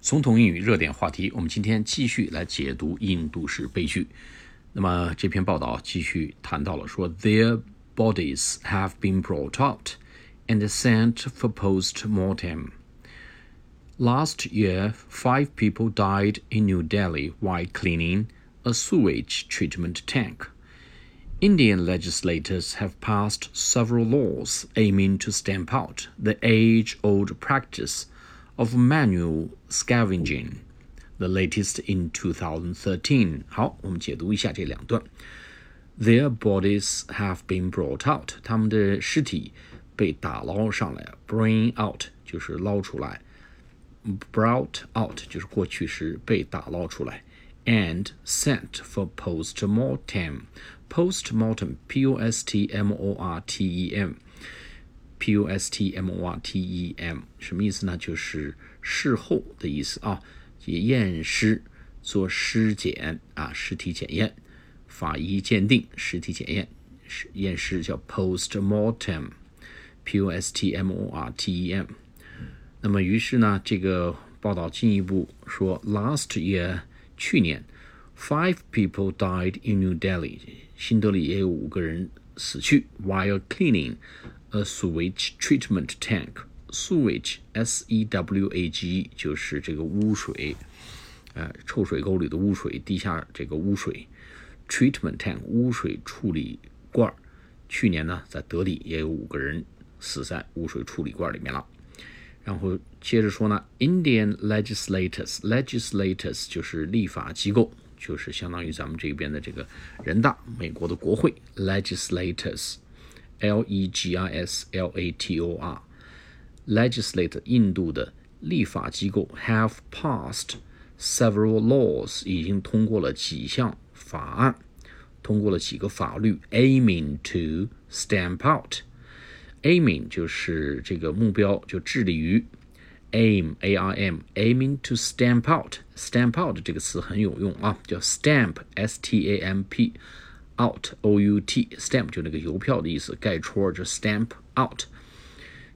总统英语热点话题，我们今天继续来解读印度式悲剧。那么这篇报道继续谈到了说，Their bodies have been brought out and sent for post-mortem. Last year, five people died in New Delhi while cleaning a sewage treatment tank. Indian legislators have passed several laws aiming to stamp out the age-old practice of manual scavenging, the latest in 2013. 好，我们解读一下这两段。Their bodies have been brought out，他们的尸体被打捞上来。Bring out 就是捞出来，brought out 就是过去时被打捞出来。And sent for post-mortem. Post-mortem, P-O-S-T-M-O-R-T-E-M. P p u s t m o r t e m 什么意思呢？就是事后的意思啊，也验尸做尸检啊，尸体检验，法医鉴定，尸体检验，验尸叫 post mortem，P U S T M O R T E M。那么于是呢，这个报道进一步说，last year 去年，five people died in New Delhi，新德里也有五个人死去，while cleaning。A sewage treatment tank. Sewage, S-E-W-A-G，就是这个污水，呃，臭水沟里的污水，地下这个污水。Treatment tank，污水处理罐。去年呢，在德里也有五个人死在污水处理罐里面了。然后接着说呢，Indian legislators，legislators 就是立法机构，就是相当于咱们这边的这个人大，美国的国会，legislators。L E G I S L A T O R legislate 印度的立法机构 have passed several laws 已经通过了几项法案，通过了几个法律，aiming to stamp out。aiming 就是这个目标，就致力于 aim a i m aiming to stamp out stamp out 这个词很有用啊，叫 stamp s t a m p out o u t stamp 就那个邮票的意思，盖戳就 stamp out，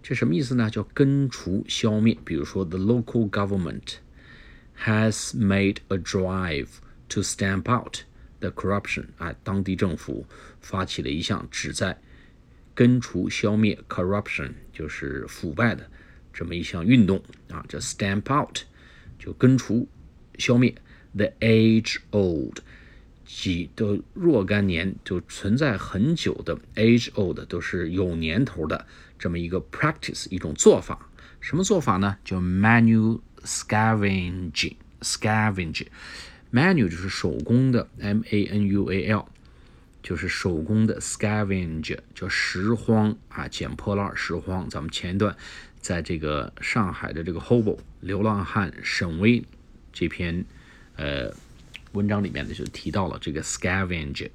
这什么意思呢？叫根除、消灭。比如说，the local government has made a drive to stamp out the corruption，啊，当地政府发起了一项旨在根除、消灭 corruption，就是腐败的这么一项运动啊，叫 stamp out，就根除、消灭 the age old。 几的若干年就存在很久的 age old 都是有年头的这么一个 practice 一种做法，什么做法呢？叫 manual scavenging scavenge manual 就是手工的 m a n u a l 就是手工的 scavenge 叫拾荒啊捡破烂拾荒。咱们前一段在这个上海的这个 hobo 流浪汉沈巍这篇呃。文章里面呢就提到了这个 scavenger，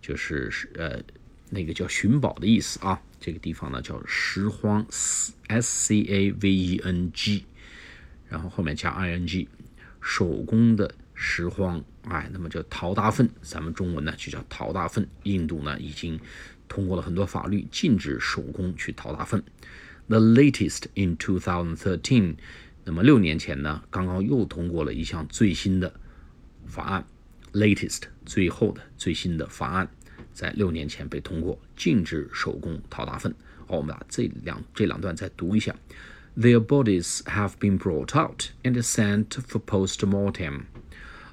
就是呃那个叫寻宝的意思啊。这个地方呢叫拾荒，s c a v e n g，然后后面加 i n g，手工的拾荒，哎，那么叫淘大粪，咱们中文呢就叫淘大粪。印度呢已经通过了很多法律，禁止手工去淘大粪。The latest in 2013，那么六年前呢，刚刚又通过了一项最新的。法案，latest 最后的最新的法案，在六年前被通过，禁止手工淘大粪。好，我们把这两这两段再读一下。Their bodies have been brought out and sent for post-mortem.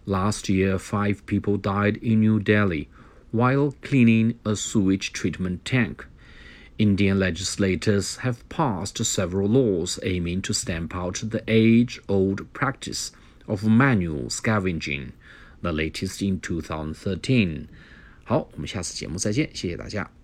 Last year, five people died in New Delhi while cleaning a sewage treatment tank. Indian legislators have passed several laws aiming to stamp out the age old practice of manual scavenging the latest in 2013。好，我们下次节目再见，谢谢大家。